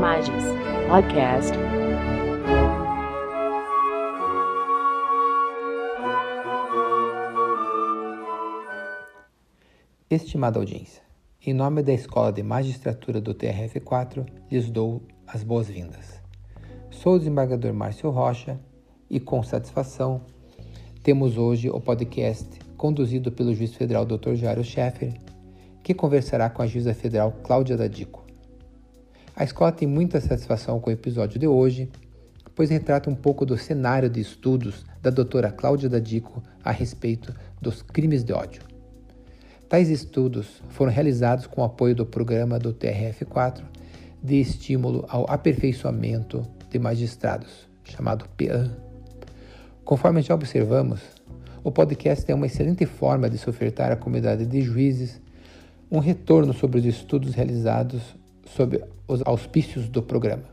Imagens Podcast. Estimada audiência, em nome da Escola de Magistratura do TRF4, lhes dou as boas-vindas. Sou o desembargador Márcio Rocha e, com satisfação, temos hoje o podcast conduzido pelo juiz federal Dr. Jairo Scheffer, que conversará com a juíza federal Cláudia Dadico. A escola tem muita satisfação com o episódio de hoje, pois retrata um pouco do cenário de estudos da doutora Cláudia Dadico a respeito dos crimes de ódio. Tais estudos foram realizados com o apoio do programa do TRF4 de estímulo ao aperfeiçoamento de magistrados, chamado PAN. Conforme já observamos, o podcast é uma excelente forma de se ofertar à comunidade de juízes um retorno sobre os estudos realizados sob os auspícios do programa.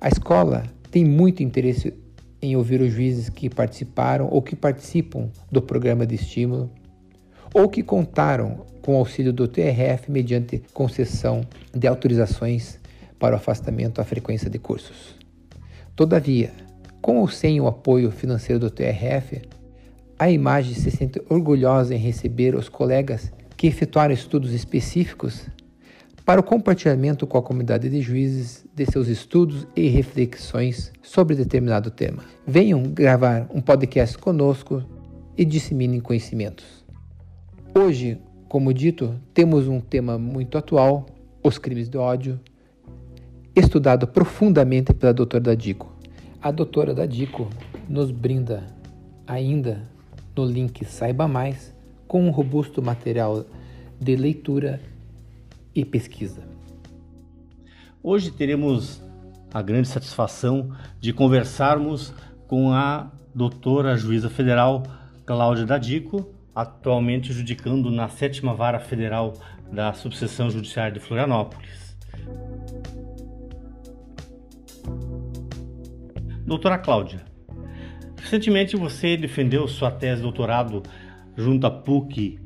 A escola tem muito interesse em ouvir os juízes que participaram ou que participam do programa de estímulo ou que contaram com o auxílio do TRF mediante concessão de autorizações para o afastamento à frequência de cursos. Todavia, com ou sem o apoio financeiro do TRF, a imagem se sente orgulhosa em receber os colegas que efetuaram estudos específicos para o compartilhamento com a comunidade de juízes de seus estudos e reflexões sobre determinado tema. Venham gravar um podcast conosco e disseminem conhecimentos. Hoje, como dito, temos um tema muito atual, os crimes de ódio, estudado profundamente pela doutora Dadico. A doutora Dadico nos brinda ainda no link Saiba Mais com um robusto material de leitura e pesquisa. Hoje teremos a grande satisfação de conversarmos com a doutora juíza federal Cláudia Dadico, atualmente judicando na sétima vara federal da subseção judiciária de Florianópolis. Doutora Cláudia, recentemente você defendeu sua tese de doutorado junto à PUC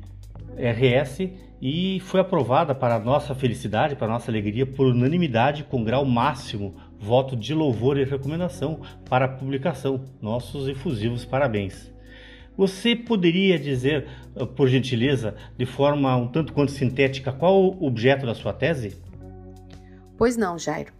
RS e foi aprovada para nossa felicidade, para nossa alegria, por unanimidade com grau máximo, voto de louvor e recomendação para a publicação. Nossos efusivos parabéns. Você poderia dizer, eh, por gentileza, de forma um tanto quanto sintética, qual o objeto da sua tese? Pois não, Jairo.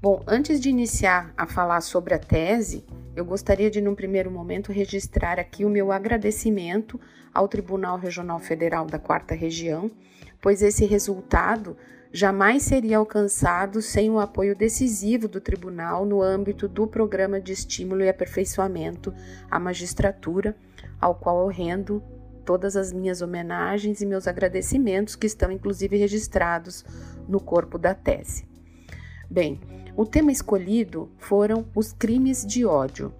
Bom, antes de iniciar a falar sobre a tese, eu gostaria de, num primeiro momento, registrar aqui o meu agradecimento ao Tribunal Regional Federal da Quarta Região, pois esse resultado jamais seria alcançado sem o apoio decisivo do tribunal no âmbito do Programa de Estímulo e Aperfeiçoamento à Magistratura ao qual eu rendo todas as minhas homenagens e meus agradecimentos, que estão inclusive registrados no corpo da tese. Bem, o tema escolhido foram os crimes de ódio.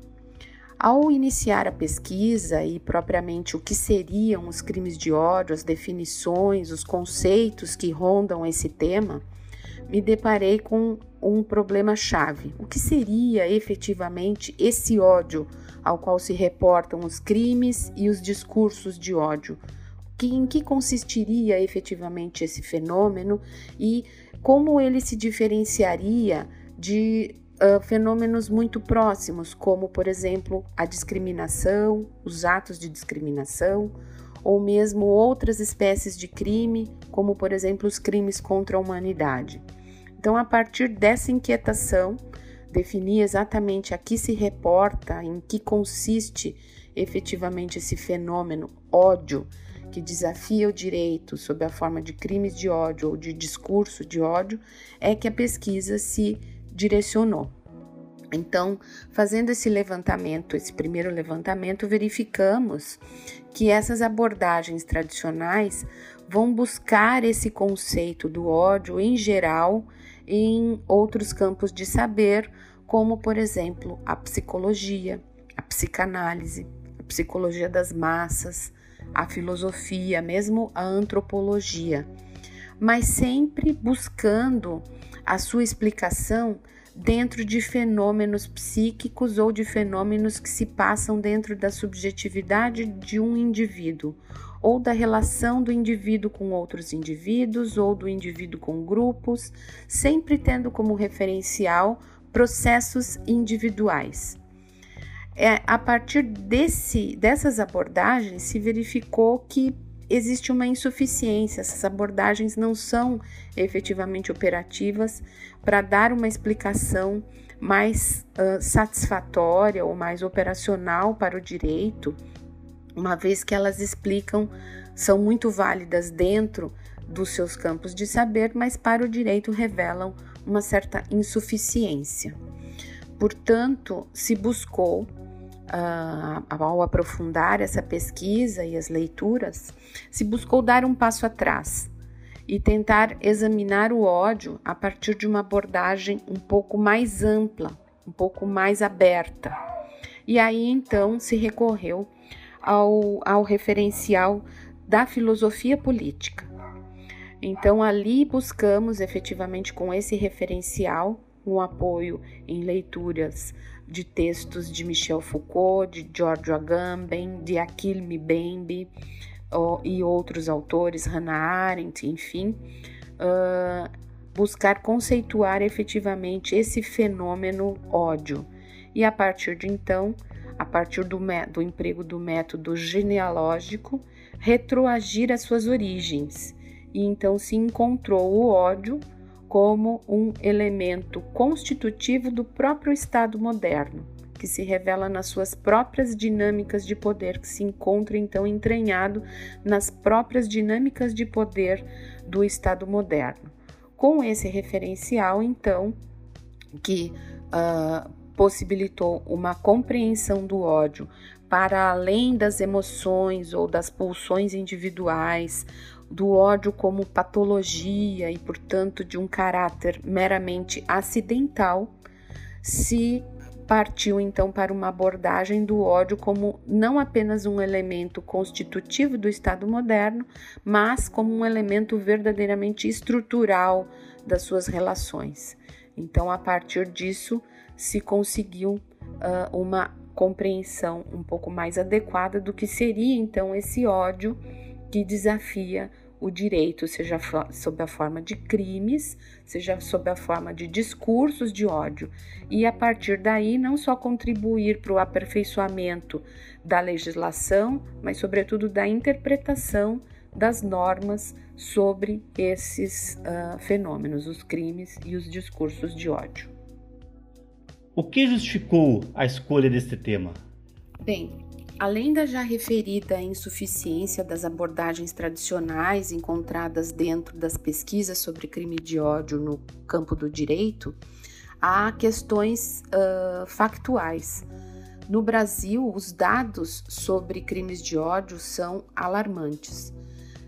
Ao iniciar a pesquisa e propriamente o que seriam os crimes de ódio, as definições, os conceitos que rondam esse tema, me deparei com um problema chave. O que seria efetivamente esse ódio ao qual se reportam os crimes e os discursos de ódio. Que, em que consistiria efetivamente esse fenômeno e como ele se diferenciaria de uh, fenômenos muito próximos, como, por exemplo, a discriminação, os atos de discriminação, ou mesmo outras espécies de crime, como, por exemplo, os crimes contra a humanidade. Então, a partir dessa inquietação, definir exatamente a que se reporta, em que consiste efetivamente esse fenômeno ódio que desafia o direito sob a forma de crimes de ódio ou de discurso de ódio, é que a pesquisa se direcionou. Então, fazendo esse levantamento, esse primeiro levantamento, verificamos que essas abordagens tradicionais vão buscar esse conceito do ódio em geral em outros campos de saber, como, por exemplo, a psicologia, a psicanálise, a psicologia das massas, a filosofia, mesmo a antropologia, mas sempre buscando a sua explicação dentro de fenômenos psíquicos ou de fenômenos que se passam dentro da subjetividade de um indivíduo, ou da relação do indivíduo com outros indivíduos, ou do indivíduo com grupos, sempre tendo como referencial processos individuais. É, a partir desse, dessas abordagens, se verificou que existe uma insuficiência, essas abordagens não são efetivamente operativas para dar uma explicação mais uh, satisfatória ou mais operacional para o direito, uma vez que elas explicam, são muito válidas dentro dos seus campos de saber, mas para o direito revelam uma certa insuficiência. Portanto, se buscou uh, ao aprofundar essa pesquisa e as leituras, se buscou dar um passo atrás e tentar examinar o ódio a partir de uma abordagem um pouco mais ampla, um pouco mais aberta. E aí então se recorreu ao, ao referencial da filosofia política. Então ali buscamos efetivamente com esse referencial um apoio em leituras de textos de Michel Foucault, de Giorgio Agamben, de Achille Mbembe e outros autores, Hannah Arendt, enfim, uh, buscar conceituar efetivamente esse fenômeno ódio. E a partir de então, a partir do, do emprego do método genealógico, retroagir as suas origens. E então se encontrou o ódio como um elemento constitutivo do próprio Estado moderno, que se revela nas suas próprias dinâmicas de poder, que se encontra então entranhado nas próprias dinâmicas de poder do Estado moderno. Com esse referencial, então, que uh, possibilitou uma compreensão do ódio para além das emoções ou das pulsões individuais do ódio como patologia e, portanto, de um caráter meramente acidental, se partiu então para uma abordagem do ódio como não apenas um elemento constitutivo do Estado moderno, mas como um elemento verdadeiramente estrutural das suas relações. Então, a partir disso, se conseguiu uh, uma compreensão um pouco mais adequada do que seria então esse ódio que desafia o direito, seja sob a forma de crimes, seja sob a forma de discursos de ódio, e a partir daí não só contribuir para o aperfeiçoamento da legislação, mas, sobretudo, da interpretação das normas sobre esses uh, fenômenos, os crimes e os discursos de ódio. O que justificou a escolha deste tema? Bem, Além da já referida insuficiência das abordagens tradicionais encontradas dentro das pesquisas sobre crime de ódio no campo do direito, há questões uh, factuais. No Brasil, os dados sobre crimes de ódio são alarmantes.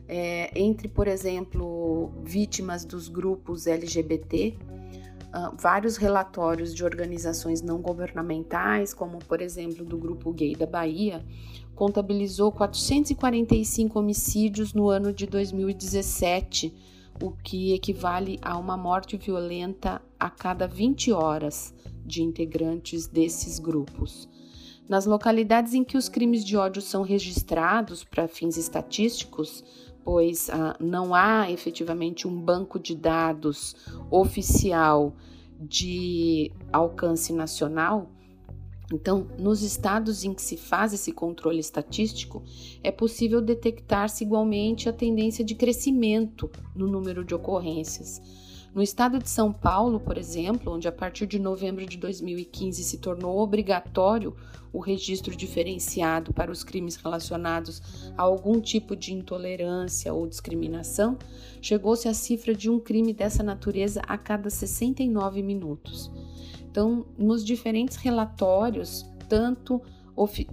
É, entre, por exemplo, vítimas dos grupos LGBT, uh, vários relatórios de organizações não governamentais, como por exemplo do Grupo Gay da Bahia, contabilizou 445 homicídios no ano de 2017, o que equivale a uma morte violenta a cada 20 horas de integrantes desses grupos. Nas localidades em que os crimes de ódio são registrados para fins estatísticos, pois ah, não há efetivamente um banco de dados oficial de alcance nacional. Então, nos estados em que se faz esse controle estatístico, é possível detectar-se igualmente a tendência de crescimento no número de ocorrências no estado de São Paulo, por exemplo, onde a partir de novembro de 2015 se tornou obrigatório o registro diferenciado para os crimes relacionados a algum tipo de intolerância ou discriminação, chegou-se à cifra de um crime dessa natureza a cada 69 minutos. Então, nos diferentes relatórios, tanto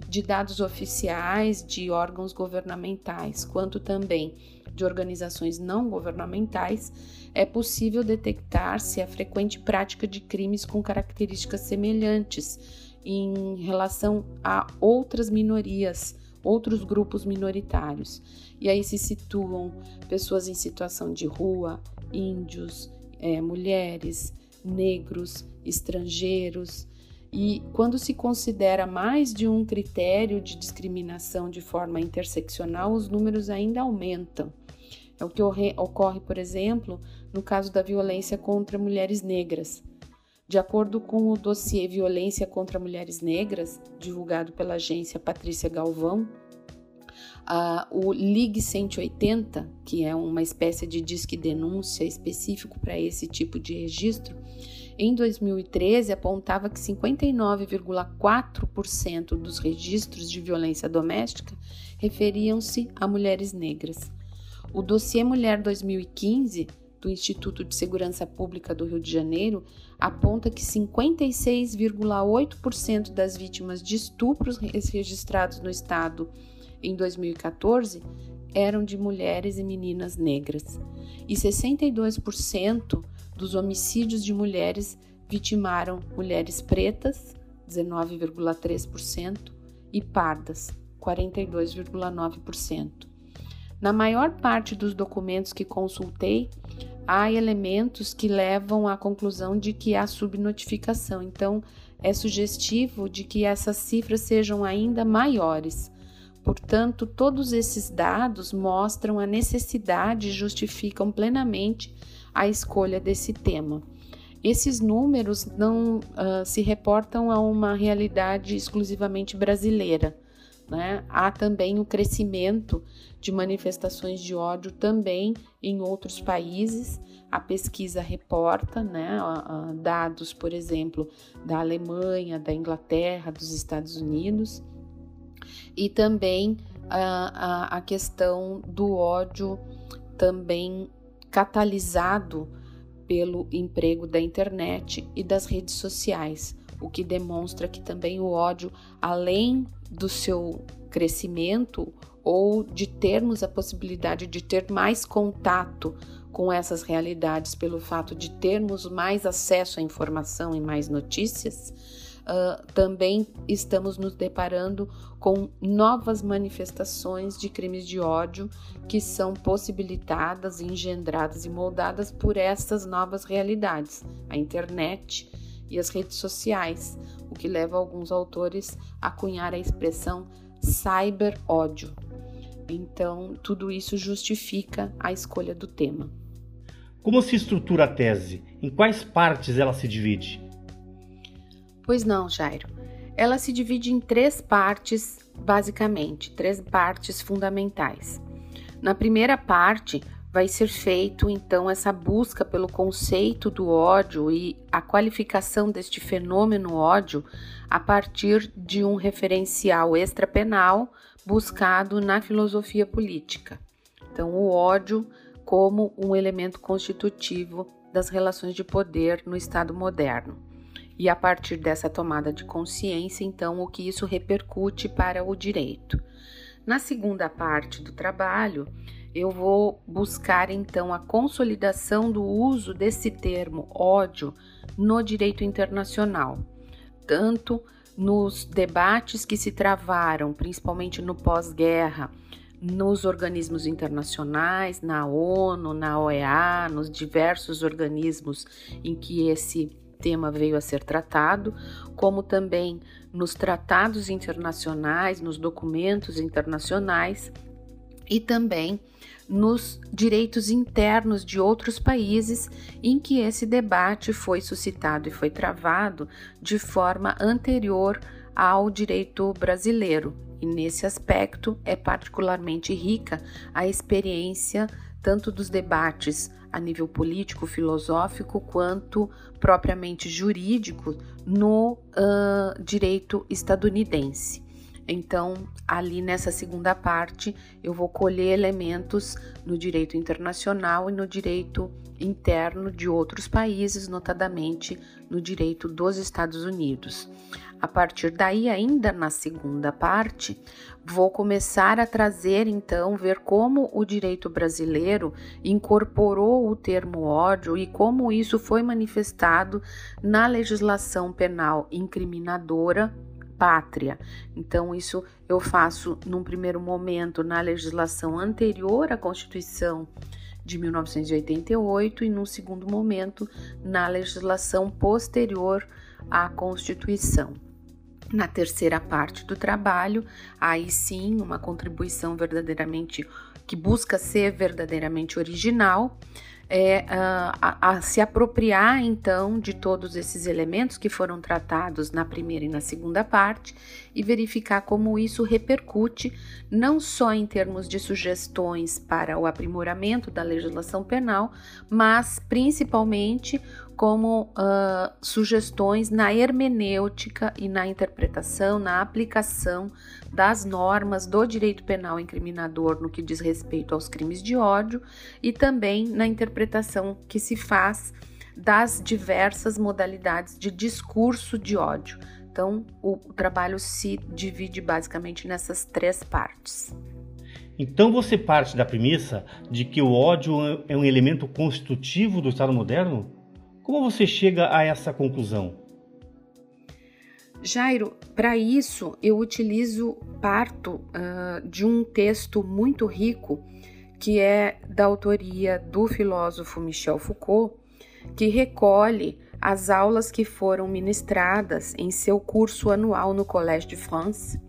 de dados oficiais de órgãos governamentais, quanto também de organizações não governamentais, é possível detectar-se a frequente prática de crimes com características semelhantes em relação a outras minorias, outros grupos minoritários. E aí se situam pessoas em situação de rua, índios, é, mulheres, negros estrangeiros. E quando se considera mais de um critério de discriminação de forma interseccional, os números ainda aumentam. É o que ocorre, por exemplo, no caso da violência contra mulheres negras. De acordo com o dossiê Violência contra Mulheres Negras, divulgado pela agência Patrícia Galvão, o Ligue 180, que é uma espécie de disque denúncia específico para esse tipo de registro, em 2013 apontava que 59,4% dos registros de violência doméstica referiam-se a mulheres negras. O dossiê Mulher 2015 do Instituto de Segurança Pública do Rio de Janeiro aponta que 56,8% das vítimas de estupros registrados no estado em 2014 eram de mulheres e meninas negras, e 62% dos homicídios de mulheres vitimaram mulheres pretas, 19,3%, e pardas, 42,9%. Na maior parte dos documentos que consultei, há elementos que levam à conclusão de que há subnotificação. Então, é sugestivo de que essas cifras sejam ainda maiores. Portanto, todos esses dados mostram a necessidade e justificam plenamente a escolha desse tema. Esses números não uh, se reportam a uma realidade exclusivamente brasileira. Né? Há também o crescimento de manifestações de ódio também em outros países. A pesquisa reporta né, dados, por exemplo, da Alemanha, da Inglaterra, dos Estados Unidos, e também a, a, a questão do ódio também catalisado pelo emprego da internet e das redes sociais, o que demonstra que também o ódio, além do seu crescimento ou de termos a possibilidade de ter mais contato com essas realidades pelo fato de termos mais acesso à informação e mais notícias, uh, também estamos nos deparando com novas manifestações de crimes de ódio que são possibilitadas, engendradas e moldadas por essas novas realidades, a internet e as redes sociais, o que leva alguns autores a cunhar a expressão cyber ódio. Então, tudo isso justifica a escolha do tema. Como se estrutura a tese? Em quais partes ela se divide? Pois não, Jairo. Ela se divide em três partes, basicamente, três partes fundamentais. Na primeira parte, vai ser feito então essa busca pelo conceito do ódio e a qualificação deste fenômeno ódio a partir de um referencial extrapenal buscado na filosofia política. Então, o ódio como um elemento constitutivo das relações de poder no Estado moderno e a partir dessa tomada de consciência, então, o que isso repercute para o direito. Na segunda parte do trabalho, eu vou buscar então a consolidação do uso desse termo ódio no direito internacional, tanto nos debates que se travaram, principalmente no pós-guerra, nos organismos internacionais, na ONU, na OEA, nos diversos organismos em que esse tema veio a ser tratado, como também nos tratados internacionais, nos documentos internacionais e também nos direitos internos de outros países em que esse debate foi suscitado e foi travado de forma anterior ao direito brasileiro. E nesse aspecto é particularmente rica a experiência tanto dos debates a nível político, filosófico, quanto propriamente jurídico no uh, direito estadunidense. Então, ali nessa segunda parte, eu vou colher elementos no direito internacional e no direito interno de outros países, notadamente no direito dos Estados Unidos. A partir daí, ainda na segunda parte, vou começar a trazer então, ver como o direito brasileiro incorporou o termo ódio e como isso foi manifestado na legislação penal incriminadora pátria. Então, isso eu faço num primeiro momento na legislação anterior à Constituição de 1988 e, num segundo momento, na legislação posterior à Constituição. Na terceira parte do trabalho, aí sim, uma contribuição verdadeiramente que busca ser verdadeiramente original, é a, a, se apropriar então de todos esses elementos que foram tratados na primeira e na segunda parte e verificar como isso repercute não só em termos de sugestões para o aprimoramento da legislação penal, mas principalmente como uh, sugestões na hermenêutica e na interpretação, na aplicação das normas do direito penal incriminador no que diz respeito aos crimes de ódio e também na interpretação que se faz das diversas modalidades de discurso de ódio. Então, o, o trabalho se divide basicamente nessas três partes. Então você parte da premissa de que o ódio é um elemento constitutivo do Estado moderno? Como você chega a essa conclusão? Jairo, para isso eu utilizo parto uh, de um texto muito rico que é da autoria do filósofo Michel Foucault, que recolhe as aulas que foram ministradas em seu curso anual no Collège de France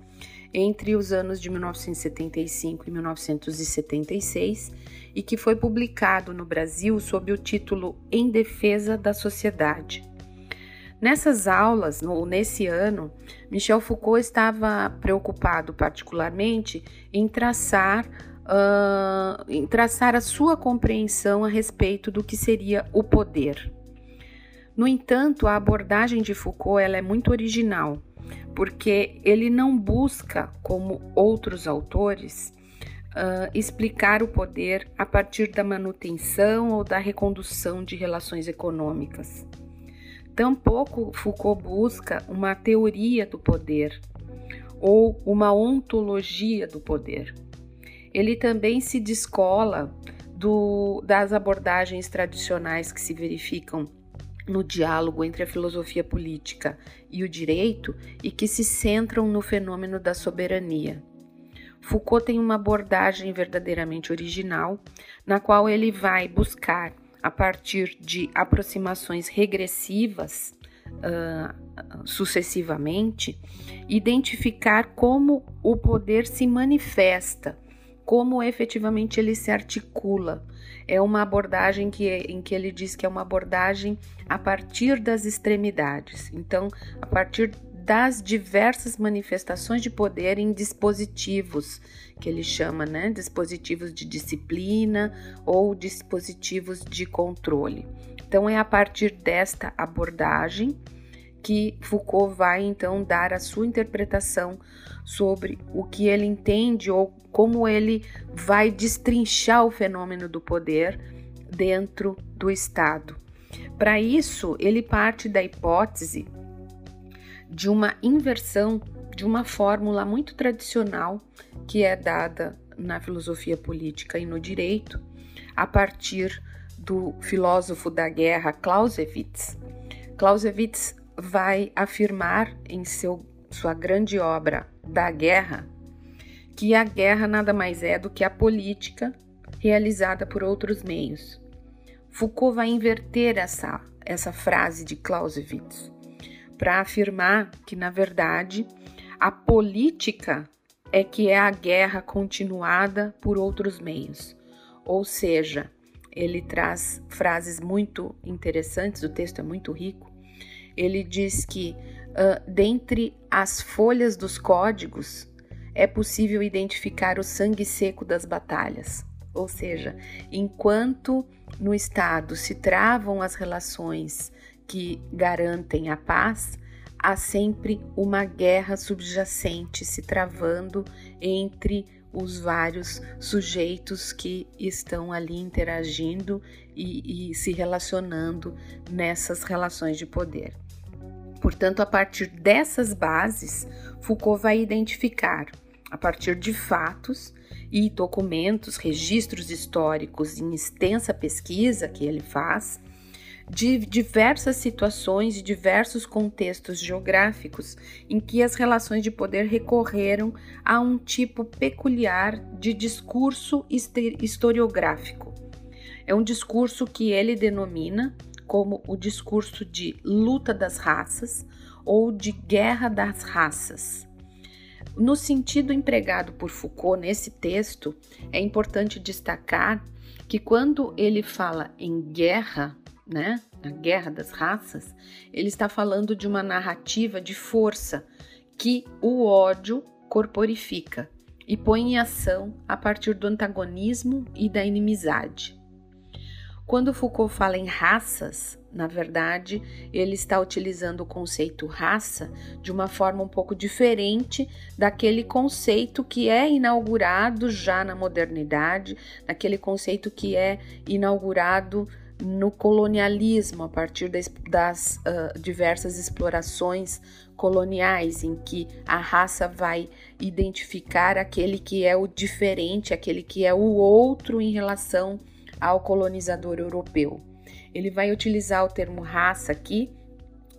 entre os anos de 1975 e 1976 e que foi publicado no Brasil sob o título Em Defesa da Sociedade. Nessas aulas, no, nesse ano, Michel Foucault estava preocupado particularmente em traçar, uh, em traçar a sua compreensão a respeito do que seria o poder. No entanto, a abordagem de Foucault ela é muito original, porque ele não busca, como outros autores, uh, explicar o poder a partir da manutenção ou da recondução de relações econômicas. Tampouco Foucault busca uma teoria do poder ou uma ontologia do poder. Ele também se descola do, das abordagens tradicionais que se verificam no diálogo entre a filosofia política e o direito e que se centram no fenômeno da soberania. Foucault tem uma abordagem verdadeiramente original, na qual ele vai buscar, a partir de aproximações regressivas, uh, sucessivamente, identificar como o poder se manifesta, como efetivamente ele se articula. É uma abordagem que, em que ele diz que é uma abordagem a partir das extremidades. Então, a partir das diversas manifestações de poder em dispositivos, que ele chama, né? Dispositivos de disciplina ou dispositivos de controle. Então, é a partir desta abordagem que Foucault vai então dar a sua interpretação sobre o que ele entende ou como ele vai destrinchar o fenômeno do poder dentro do Estado. Para isso, ele parte da hipótese de uma inversão de uma fórmula muito tradicional que é dada na filosofia política e no direito a partir do filósofo da guerra Clausewitz. Clausewitz vai afirmar em seu, sua grande obra Da Guerra que a guerra nada mais é do que a política realizada por outros meios. Foucault vai inverter essa, essa frase de Clausewitz para afirmar que, na verdade, a política é que é a guerra continuada por outros meios. Ou seja, ele traz frases muito interessantes, o texto é muito rico. Ele diz que, uh, dentre as folhas dos códigos, é possível identificar o sangue seco das batalhas. Ou seja, enquanto no Estado se travam as relações que garantem a paz, há sempre uma guerra subjacente se travando entre os vários sujeitos que estão ali interagindo e, e, se relacionando nessas relações de poder. Portanto, a partir dessas bases, Foucault vai identificar, a partir de fatos e documentos, registros históricos em extensa pesquisa que ele faz, de diversas situações e diversos contextos geográficos em que as relações de poder recorreram a um tipo peculiar de discurso historiográfico. É um discurso que ele denomina como o discurso de luta das raças ou de guerra das raças. No sentido empregado por Foucault nesse texto, é importante destacar que quando ele fala em guerra, né, na guerra das raças, ele está falando de uma narrativa de força que o ódio corporifica e põe em ação a partir do antagonismo e da inimizade. Quando Foucault fala em raças, na verdade, ele está utilizando o conceito raça de uma forma um pouco diferente daquele conceito que é inaugurado já na modernidade, daquele conceito que é inaugurado no colonialismo, a partir das, das uh, diversas explorações coloniais, em que a raça vai identificar aquele que é o diferente, aquele que é o outro em relação ao colonizador europeu. Ele vai utilizar o termo raça aqui,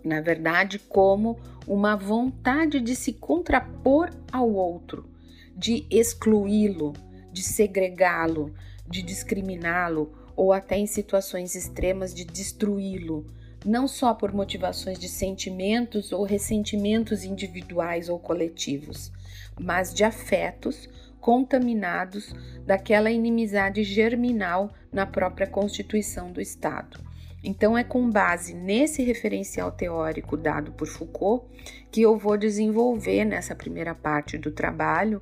na verdade, como uma vontade de se contrapor ao outro, de excluí-lo, de segregá-lo, de discriminá-lo ou até em situações extremas de destruí-lo, não só por motivações de sentimentos ou ressentimentos individuais ou coletivos, mas de afetos contaminados daquela inimizade germinal na própria constituição do Estado. Então, é com base nesse referencial teórico dado por Foucault que eu vou desenvolver nessa primeira parte do trabalho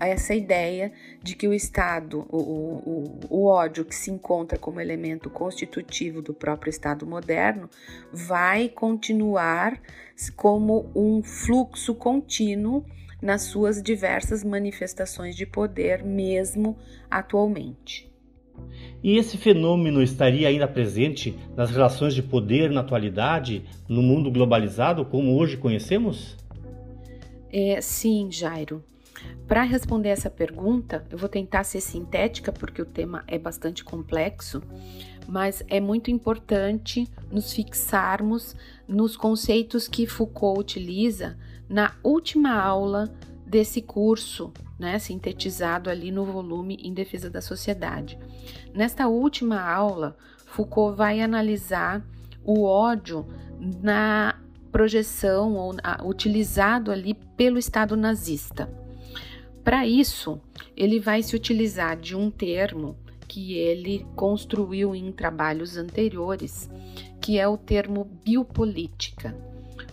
essa ideia de que o Estado, o, o, o, ódio que se encontra como elemento constitutivo do próprio Estado moderno, vai continuar como um fluxo contínuo nas suas diversas manifestações de poder, mesmo atualmente. E esse fenômeno estaria ainda presente nas relações de poder na atualidade, no mundo globalizado como hoje conhecemos? É, sim, Jairo. Para responder essa pergunta, eu vou tentar ser sintética porque o tema é bastante complexo, mas é muito importante nos fixarmos nos conceitos que Foucault utiliza na última aula desse curso, né, sintetizado ali no volume Em Defesa da Sociedade. Nesta última aula, Foucault vai analisar o ódio na projeção ou utilizado ali pelo Estado nazista. Para isso, ele vai se utilizar de um termo que ele construiu em trabalhos anteriores, que é o termo biopolítica.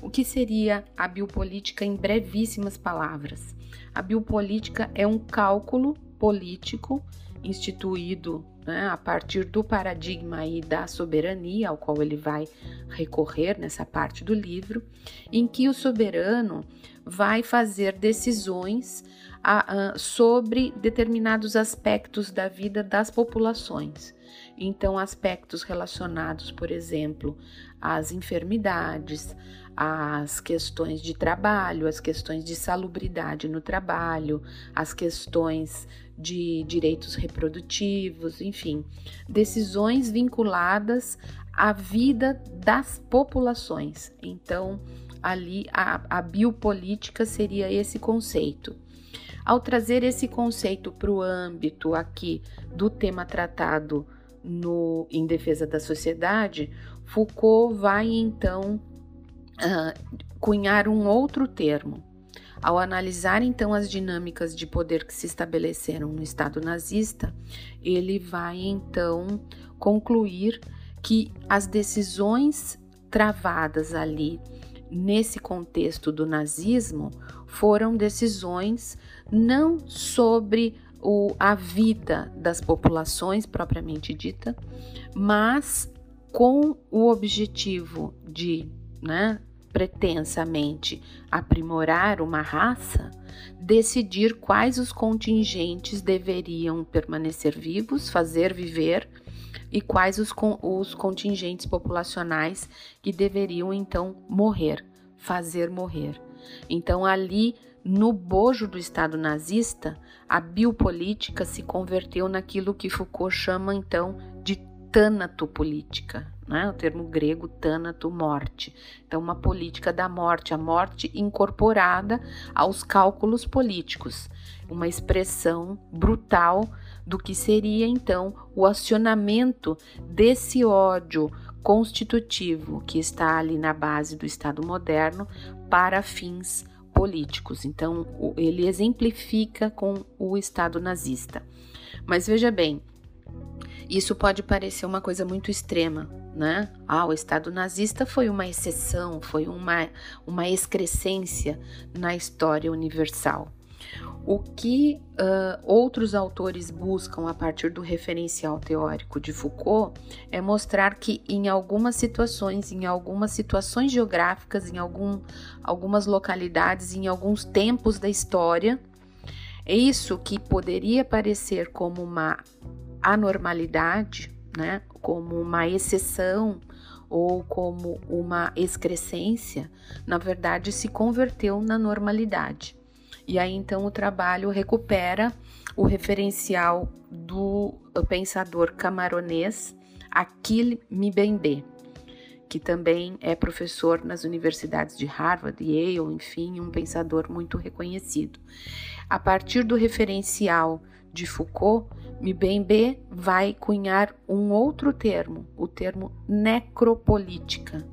O que seria a biopolítica em brevíssimas palavras? A biopolítica é um cálculo político instituído né, a partir do paradigma aí da soberania, ao qual ele vai recorrer nessa parte do livro, em que o soberano vai fazer decisões a, a, sobre determinados aspectos da vida das populações. Então, aspectos relacionados, por exemplo, às enfermidades, as questões de trabalho, as questões de salubridade no trabalho, as questões de direitos reprodutivos, enfim, decisões vinculadas à vida das populações. Então, ali a, a biopolítica seria esse conceito. Ao trazer esse conceito para o âmbito aqui do tema tratado no Em Defesa da Sociedade, Foucault vai então cunhar um outro termo. Ao analisar então as dinâmicas de poder que se estabeleceram no Estado nazista, ele vai então concluir que as decisões travadas ali nesse contexto do nazismo foram decisões não sobre o, a vida das populações propriamente dita, mas com o objetivo de né, pretensamente aprimorar uma raça, decidir quais os contingentes deveriam permanecer vivos, fazer viver, e quais os, os contingentes populacionais que deveriam então morrer, fazer morrer. Então, ali no bojo do Estado nazista, a biopolítica se converteu naquilo que Foucault chama então de tanatopolítica, né? o termo grego tanato, morte. Então, uma política da morte, a morte incorporada aos cálculos políticos, uma expressão brutal do que seria então o acionamento desse ódio constitutivo que está ali na base do Estado moderno para fins políticos. Então, ele exemplifica com o Estado nazista. Mas veja bem, isso pode parecer uma coisa muito extrema, né? Ah, o Estado nazista foi uma exceção, foi uma, uma excrescência na história universal. O que uh, outros autores buscam a partir do referencial teórico de Foucault é mostrar que em algumas situações, em algumas situações geográficas, em algum, algumas localidades, em alguns tempos da história, é isso que poderia parecer como uma anormalidade, né, como uma exceção ou como uma excrescência, na verdade se converteu na normalidade. E aí então o trabalho recupera o referencial do pensador camaronês Achille Mbembe, que também é professor nas universidades de Harvard, Yale, enfim, um pensador muito reconhecido. A partir do referencial de Foucault, Mbembe vai cunhar um outro termo, o termo necropolítica,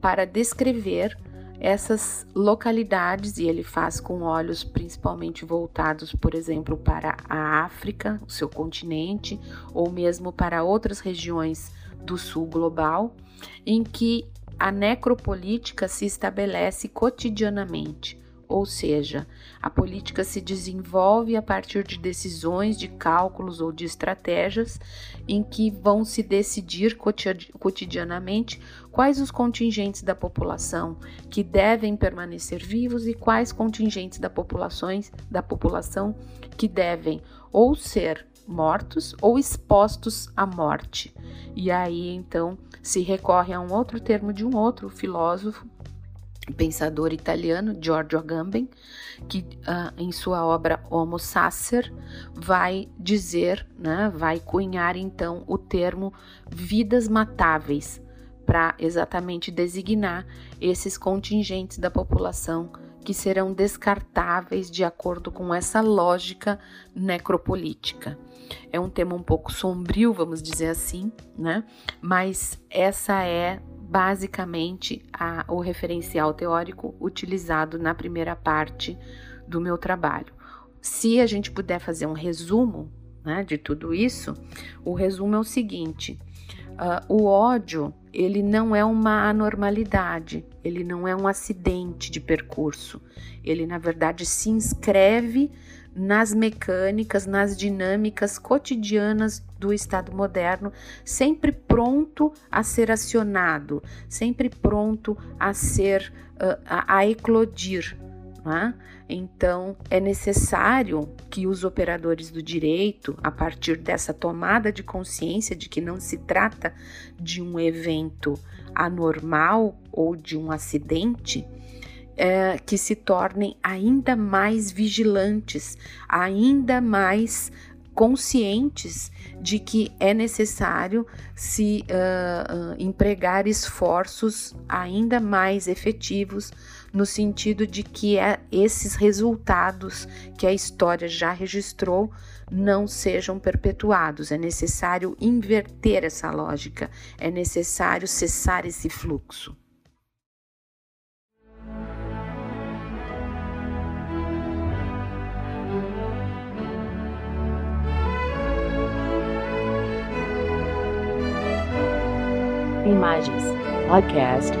para descrever essas localidades, e ele faz com olhos principalmente voltados, por exemplo, para a África, o seu continente, ou mesmo para outras regiões do sul global, em que a necropolítica se estabelece cotidianamente ou seja, a política se desenvolve a partir de decisões, de cálculos ou de estratégias em que vão se decidir cotidianamente quais os contingentes da população que devem permanecer vivos e quais contingentes da populações da população que devem ou ser mortos ou expostos à morte. E aí então se recorre a um outro termo de um outro filósofo pensador italiano Giorgio Agamben, que uh, em sua obra Homo Sacer vai dizer, né, vai cunhar então o termo vidas matáveis para exatamente designar esses contingentes da população que serão descartáveis de acordo com essa lógica necropolítica. É um tema um pouco sombrio, vamos dizer assim, né? Mas essa é basicamente a, o referencial teórico utilizado na primeira parte do meu trabalho. Se a gente puder fazer um resumo né, de tudo isso, o resumo é o seguinte: uh, o ódio ele não é uma anormalidade, ele não é um acidente de percurso, ele na verdade se inscreve nas mecânicas, nas dinâmicas cotidianas do Estado moderno, sempre pronto a ser acionado, sempre pronto a ser uh, a, a, eclodir. Né? Então, é necessário que os operadores do direito, a partir dessa tomada de consciência de que não se trata de um evento anormal ou de um acidente, é, que se tornem ainda mais vigilantes, ainda mais conscientes de que é necessário se uh, uh, empregar esforços ainda mais efetivos no sentido de que é, esses resultados que a história já registrou não sejam perpetuados. É necessário inverter essa lógica, é necessário cessar esse fluxo. Imagens. Podcast.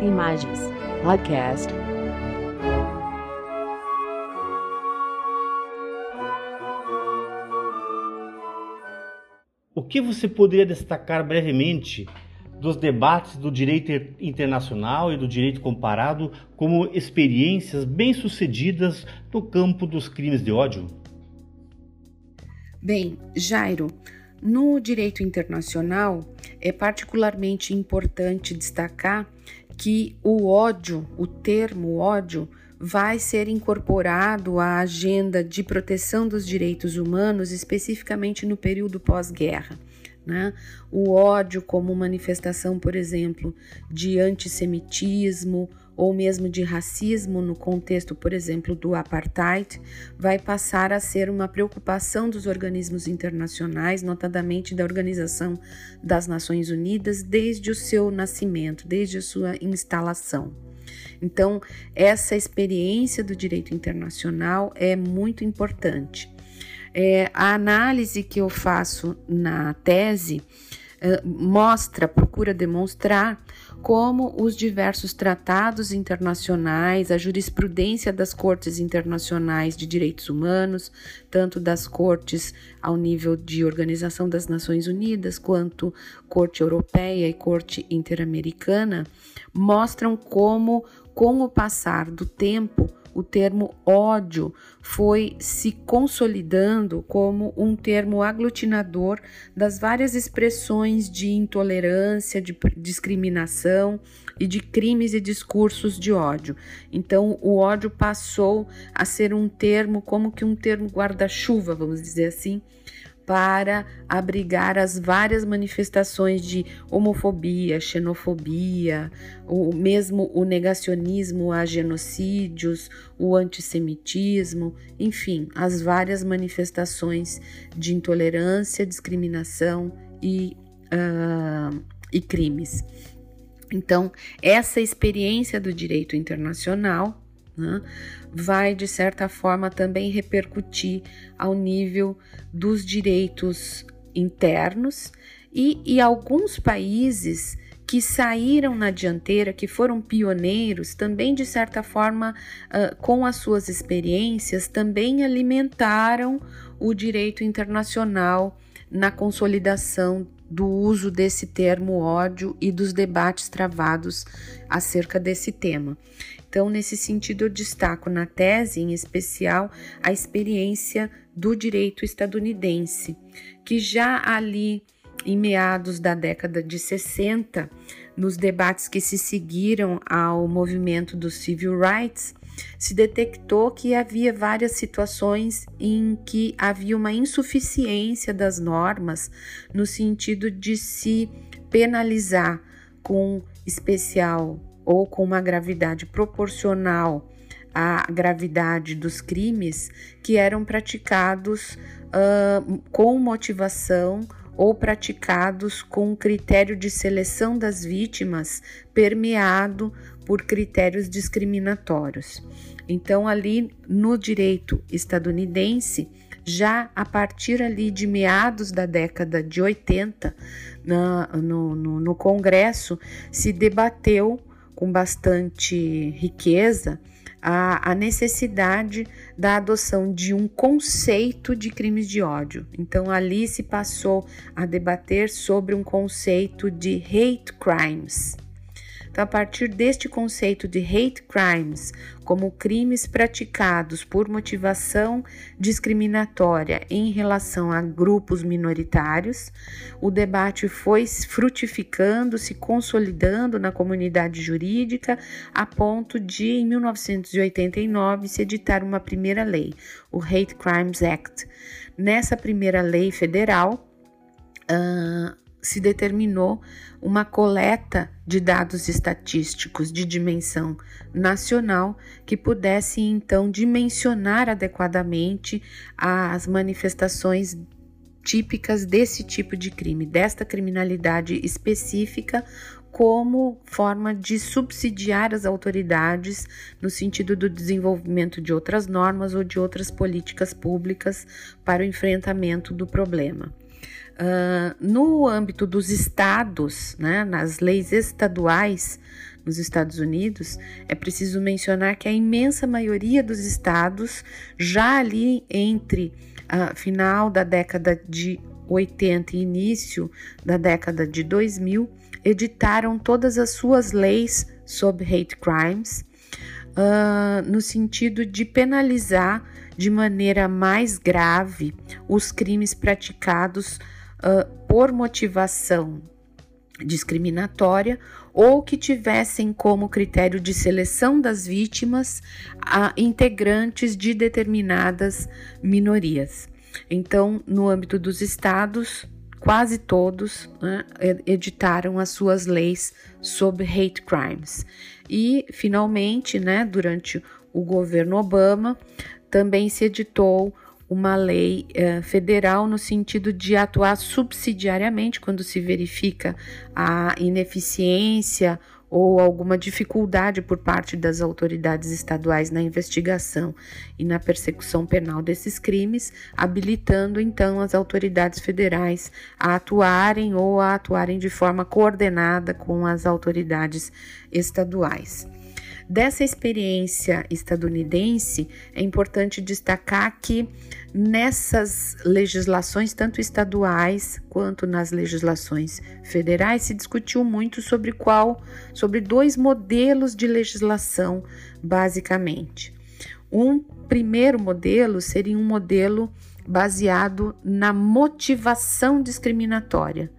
Imagens. Podcast. Que você poderia destacar brevemente dos debates do direito internacional e do direito comparado como experiências bem-sucedidas no campo dos crimes de ódio? Bem, Jairo, no direito internacional é particularmente importante destacar que o ódio, o termo ódio, vai ser incorporado à agenda de proteção dos direitos humanos, especificamente no período pós-guerra. Né? O ódio, como manifestação, por exemplo, de antissemitismo ou mesmo de racismo no contexto, por exemplo, do apartheid, vai passar a ser uma preocupação dos organismos internacionais, notadamente da Organização das Nações Unidas, desde o seu nascimento, desde a sua instalação. Então, essa experiência do direito internacional é muito importante. É, a análise que eu faço na tese é, mostra, procura demonstrar como os diversos tratados internacionais, a jurisprudência das cortes internacionais de direitos humanos, tanto das cortes ao nível de Organização das Nações Unidas, quanto Corte Europeia e Corte Interamericana, mostram como, com o passar do tempo, o termo ódio foi se consolidando como um termo aglutinador das várias expressões de intolerância, de discriminação e de crimes e discursos de ódio. Então, o ódio passou a ser um termo como que um termo guarda-chuva, vamos dizer assim, para abrigar as várias manifestações de homofobia, xenofobia, o mesmo o negacionismo a genocídios, o antissemitismo, enfim, as várias manifestações de intolerância, discriminação e, uh, e crimes. Então, essa experiência do direito internacional né, vai, de certa forma, também repercutir ao nível dos direitos internos e, e alguns países que saíram na dianteira, que foram pioneiros, também de certa forma, uh, com as suas experiências, também alimentaram o direito internacional na consolidação do uso desse termo ódio e dos debates travados acerca desse tema. Então, nesse sentido, eu destaco na tese, em especial, a experiência do direito estadunidense, que já ali em meados da década de 60, nos debates que se seguiram ao movimento dos civil rights, se detectou que havia várias situações em que havia uma insuficiência das normas no sentido de se penalizar com especial ou com uma gravidade proporcional à gravidade dos crimes que eram praticados uh, com motivação ou praticados com critério de seleção das vítimas permeado por critérios discriminatórios. Então, ali no direito estadunidense, já a partir ali de meados da década de 80, na, no, no, no Congresso, se debateu com bastante riqueza a, a, necessidade da adoção de um conceito de crimes de ódio. Então, ali se passou a debater sobre um conceito de hate crimes. A partir deste conceito de hate crimes, como crimes praticados por motivação discriminatória em relação a grupos minoritários, o debate foi frutificando, se consolidando na comunidade jurídica, a ponto de, em 1989, se editar uma primeira lei, o Hate Crimes Act. Nessa primeira lei federal, uh, se determinou uma coleta de dados estatísticos de dimensão nacional que pudesse então dimensionar adequadamente as manifestações típicas desse tipo de crime, desta criminalidade específica, como forma de subsidiar as autoridades no sentido do desenvolvimento de outras normas ou de outras políticas públicas para o enfrentamento do problema. Uh, no âmbito dos estados, né, nas leis estaduais nos Estados Unidos, é preciso mencionar que a imensa maioria dos estados, já ali entre uh, final da década de 80 e início da década de 2000, editaram todas as suas leis sobre hate crimes uh, no sentido de penalizar de maneira mais grave os crimes praticados uh, por motivação discriminatória ou que tivessem como critério de seleção das vítimas a integrantes de determinadas minorias. Então, no âmbito dos estados, quase todos né, editaram as suas leis sobre hate crimes. E, finalmente, né, durante o governo Obama, também se editou uma lei eh, federal no sentido de atuar subsidiariamente quando se verifica a ineficiência ou alguma dificuldade por parte das autoridades estaduais na investigação e na persecução penal desses crimes, habilitando então as autoridades federais a atuarem ou a atuarem de forma coordenada com as autoridades estaduais. Dessa experiência estadunidense, é importante destacar que nessas legislações, tanto estaduais quanto nas legislações federais, se discutiu muito sobre qual, sobre dois modelos de legislação, basicamente. Um primeiro modelo seria um modelo baseado na motivação discriminatória.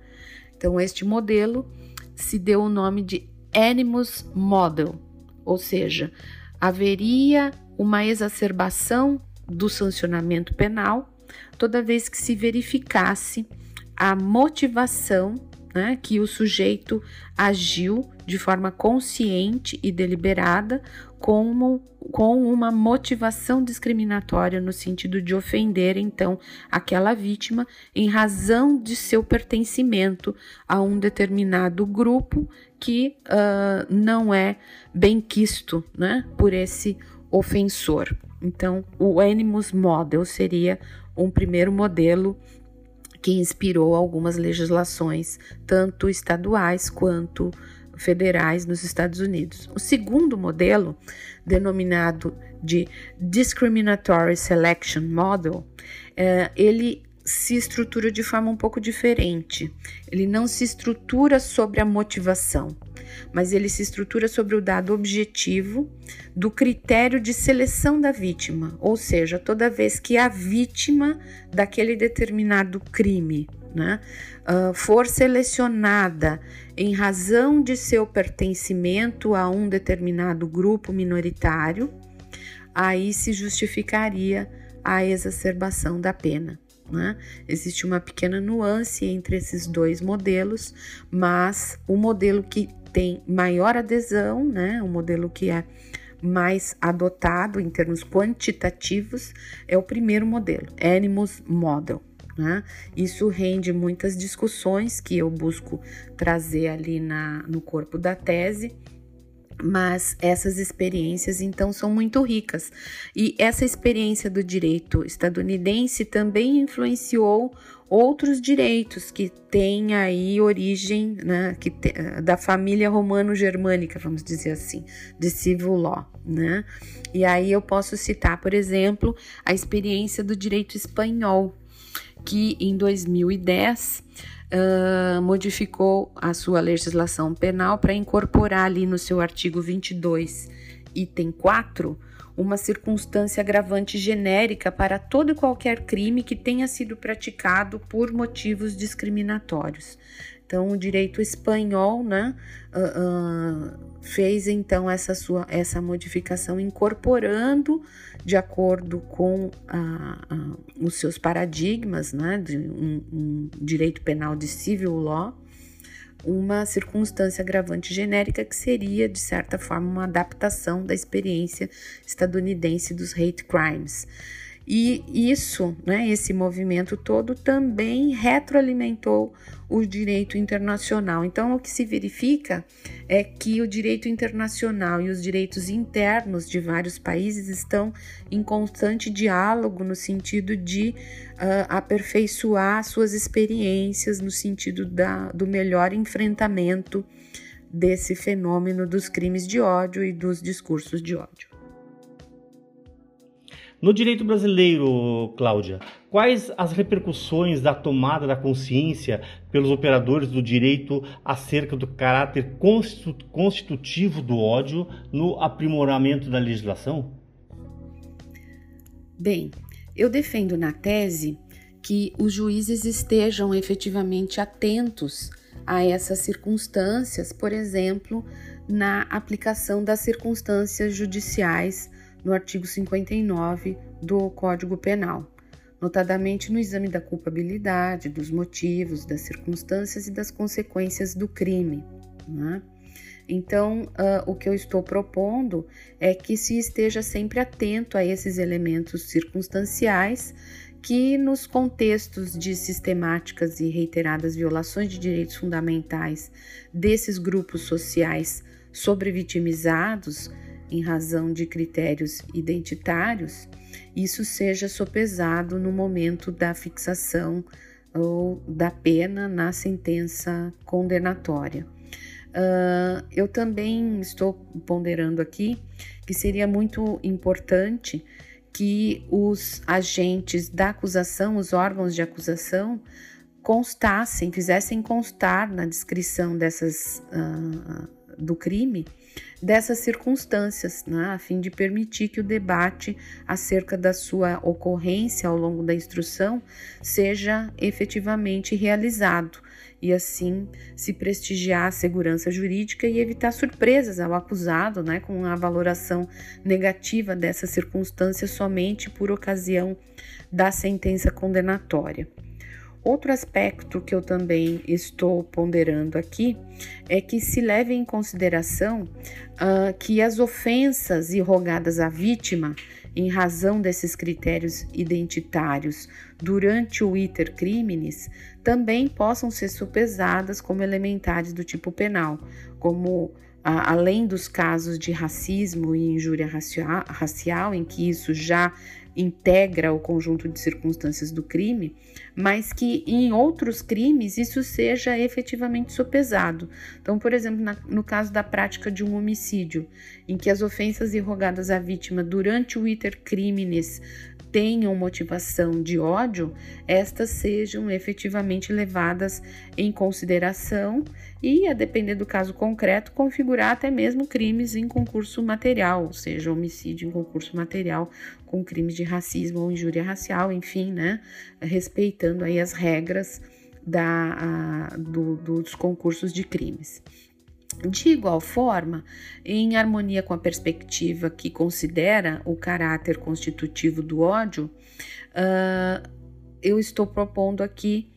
Então, este modelo se deu o nome de Animus Model, ou seja, haveria uma exacerbação do sancionamento penal toda vez que se verificasse a motivação né, que o sujeito agiu de forma consciente e deliberada como, com uma motivação discriminatória no sentido de ofender então aquela vítima em razão de seu pertencimento a um determinado grupo que uh, não é bem quisto né, por esse ofensor. Então, o Animus Model seria um primeiro modelo que inspirou algumas legislações, tanto estaduais quanto federais nos Estados Unidos. O segundo modelo, denominado de Discriminatory Selection Model, é, ele se estrutura de forma um pouco diferente. Ele não se estrutura sobre a motivação, mas ele se estrutura sobre o dado objetivo do critério de seleção da vítima, ou seja, toda vez que a vítima daquele determinado crime né, uh, for selecionada em razão de seu pertencimento a um determinado grupo minoritário, aí se justificaria a exacerbação da pena. Né? Existe uma pequena nuance entre esses dois modelos, mas o modelo que tem maior adesão, né, o modelo que é mais adotado em termos quantitativos, é o primeiro modelo, Animus Model. Né? Isso rende muitas discussões que eu busco trazer ali na, no corpo da tese mas essas experiências então são muito ricas. E essa experiência do direito estadunidense também influenciou outros direitos que têm aí origem né, que te, da família romano-germânica, vamos dizer assim, de civil law. Né? E aí eu posso citar, por exemplo, a experiência do direito espanhol, que em 2010 uh, modificou a sua legislação penal para incorporar ali no seu artigo 22, item 4, uma circunstância agravante genérica para todo e qualquer crime que tenha sido praticado por motivos discriminatórios. Então, o direito espanhol né, uh, uh, fez então essa, sua, essa modificação, incorporando, de acordo com uh, os seus paradigmas né, de um, um direito penal de civil law, uma circunstância agravante genérica que seria, de certa forma, uma adaptação da experiência estadunidense dos hate crimes. E isso, né, esse movimento todo também retroalimentou o direito internacional. Então, o que se verifica é que o direito internacional e os direitos internos de vários países estão em constante diálogo no sentido de uh, aperfeiçoar suas experiências, no sentido da, do melhor enfrentamento desse fenômeno dos crimes de ódio e dos discursos de ódio. No direito brasileiro, Cláudia, quais as repercussões da tomada da consciência pelos operadores do direito acerca do caráter constitutivo do ódio no aprimoramento da legislação? Bem, eu defendo na tese que os juízes estejam efetivamente atentos a essas circunstâncias, por exemplo, na aplicação das circunstâncias judiciais no artigo 59 do Código Penal, notadamente no exame da culpabilidade, dos motivos, das circunstâncias e das consequências do crime. Né? Então, uh, o que eu estou propondo é que se esteja sempre atento a esses elementos circunstanciais que, nos contextos de sistemáticas e reiteradas violações de direitos fundamentais desses grupos sociais sobrevitimizados, em razão de critérios identitários, isso seja sopesado no momento da fixação ou da pena na sentença condenatória. Uh, eu também estou ponderando aqui que seria muito importante que os agentes da acusação, os órgãos de acusação, constassem, fizessem constar na descrição dessas uh, do crime dessas circunstâncias, né, a fim de permitir que o debate acerca da sua ocorrência ao longo da instrução seja efetivamente realizado e assim se prestigiar a segurança jurídica e evitar surpresas ao acusado, né, com a valoração negativa dessa circunstância somente por ocasião da sentença condenatória. Outro aspecto que eu também estou ponderando aqui é que se leve em consideração uh, que as ofensas irrogadas à vítima, em razão desses critérios identitários, durante o iter criminis, também possam ser sopesadas como elementares do tipo penal, como além dos casos de racismo e injúria racial, em que isso já integra o conjunto de circunstâncias do crime, mas que em outros crimes isso seja efetivamente sopesado. Então, por exemplo, na, no caso da prática de um homicídio, em que as ofensas irrogadas à vítima durante o iter criminis tenham motivação de ódio, estas sejam efetivamente levadas em consideração e, a depender do caso concreto, configurar até mesmo crimes em concurso material, ou seja, homicídio em concurso material com crimes de racismo ou injúria racial, enfim, né, respeitando aí as regras da, a, do, dos concursos de crimes. De igual forma, em harmonia com a perspectiva que considera o caráter constitutivo do ódio, uh, eu estou propondo aqui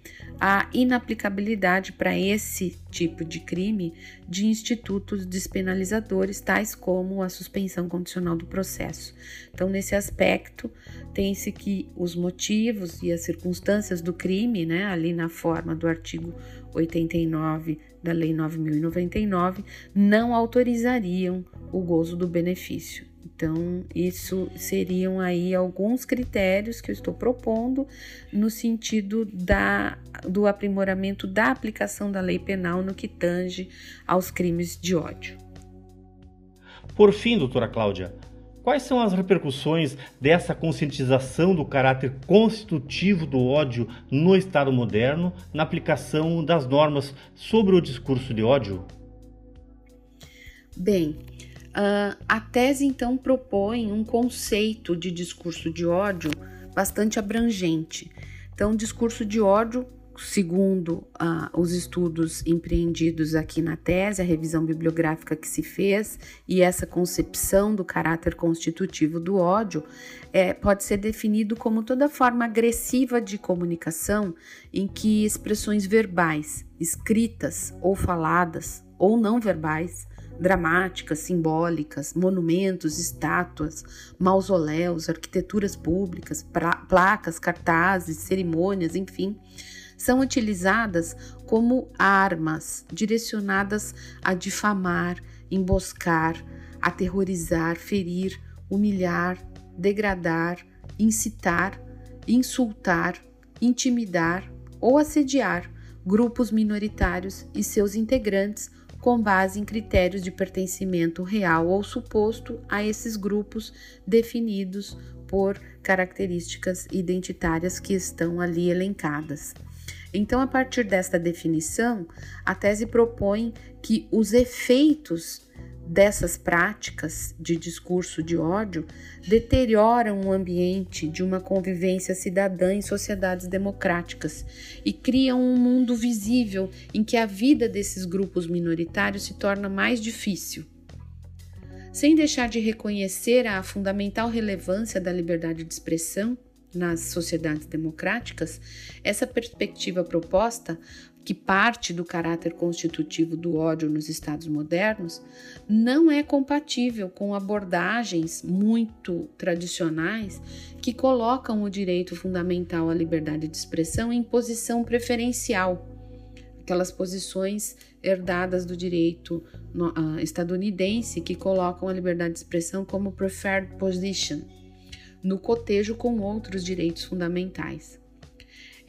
a inaplicabilidade para esse tipo de crime de institutos despenalizadores, tais como a suspensão condicional do processo. Então, nesse aspecto, tem-se que os motivos e as circunstâncias do crime, né, ali na forma do artigo 89 da Lei 9099, não autorizariam o gozo do benefício. Então, isso seriam aí alguns critérios que eu estou propondo no sentido da, do aprimoramento da aplicação da lei penal no que tange aos crimes de ódio. Por fim, doutora Cláudia, quais são as repercussões dessa conscientização do caráter constitutivo do ódio no Estado moderno na aplicação das normas sobre o discurso de ódio? Bem, Uh, a tese então propõe um conceito de discurso de ódio bastante abrangente. Então, discurso de ódio, segundo uh, os estudos empreendidos aqui na tese, a revisão bibliográfica que se fez e essa concepção do caráter constitutivo do ódio, é, pode ser definido como toda forma agressiva de comunicação em que expressões verbais, escritas ou faladas ou não verbais dramáticas, simbólicas, monumentos, estátuas, mausoléus, arquiteturas públicas, placas, cartazes, cerimônias, enfim, são utilizadas como armas direcionadas a difamar, emboscar, aterrorizar, ferir, humilhar, degradar, incitar, insultar, intimidar ou assediar grupos minoritários e seus integrantes com base em critérios de pertencimento real ou suposto a esses grupos definidos por características identitárias que estão ali elencadas. Então, a partir desta definição, a tese propõe que os efeitos dessas práticas de discurso de ódio deterioram o ambiente de uma convivência cidadã em sociedades democráticas e criam um mundo visível em que a vida desses grupos minoritários se torna mais difícil. Sem deixar de reconhecer a fundamental relevância da liberdade de expressão nas sociedades democráticas, essa perspectiva proposta que parte do caráter constitutivo do ódio nos Estados modernos, não é compatível com abordagens muito tradicionais que colocam o direito fundamental à liberdade de expressão em posição preferencial, aquelas posições herdadas do direito estadunidense que colocam a liberdade de expressão como preferred position, no cotejo com outros direitos fundamentais.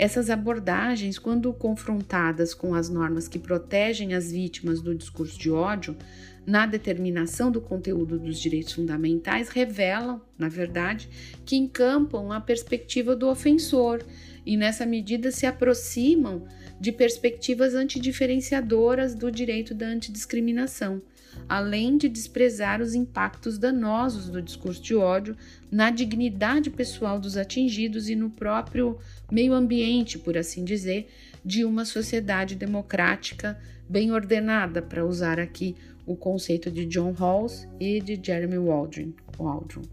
Essas abordagens, quando confrontadas com as normas que protegem as vítimas do discurso de ódio, na determinação do conteúdo dos direitos fundamentais, revelam, na verdade, que encampam a perspectiva do ofensor. E, nessa medida, se aproximam de perspectivas antidiferenciadoras do direito da antidiscriminação além de desprezar os impactos danosos do discurso de ódio na dignidade pessoal dos atingidos e no próprio meio ambiente, por assim dizer, de uma sociedade democrática bem ordenada, para usar aqui o conceito de John Rawls e de Jeremy Waldron. Waldron.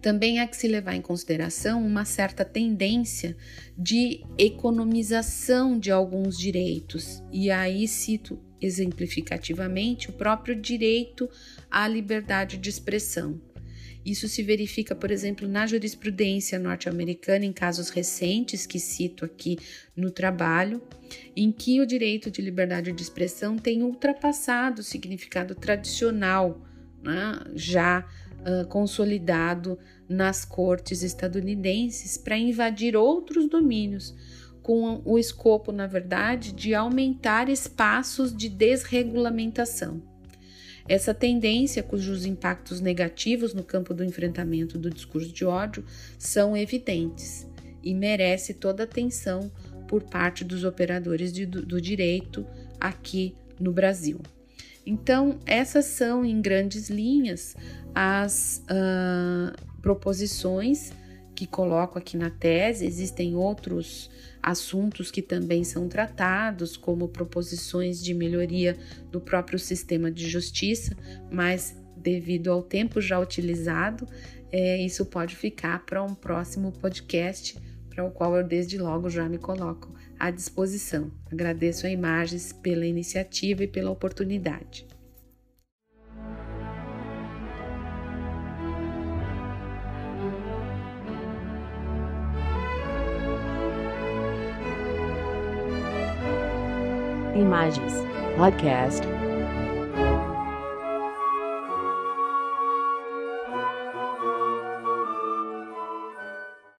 Também há que se levar em consideração uma certa tendência de economização de alguns direitos, e aí cito exemplificativamente o próprio direito à liberdade de expressão. Isso se verifica, por exemplo, na jurisprudência norte-americana em casos recentes que cito aqui no trabalho, em que o direito de liberdade de expressão tem ultrapassado o significado tradicional, né, já uh, consolidado nas cortes estadunidenses, para invadir outros domínios com o escopo, na verdade, de aumentar espaços de desregulamentação. Essa tendência, cujos impactos negativos no campo do enfrentamento do discurso de ódio são evidentes e merece toda atenção por parte dos operadores de, do, do direito aqui no Brasil. Então, essas são, em grandes linhas, as uh, proposições que coloco aqui na tese. Existem outros assuntos que também são tratados, como proposições de melhoria do próprio sistema de justiça, mas devido ao tempo já utilizado, é, isso pode ficar para um próximo podcast, para o qual eu desde logo já me coloco à disposição. Agradeço a Imagens pela iniciativa e pela oportunidade. Imagens. Podcast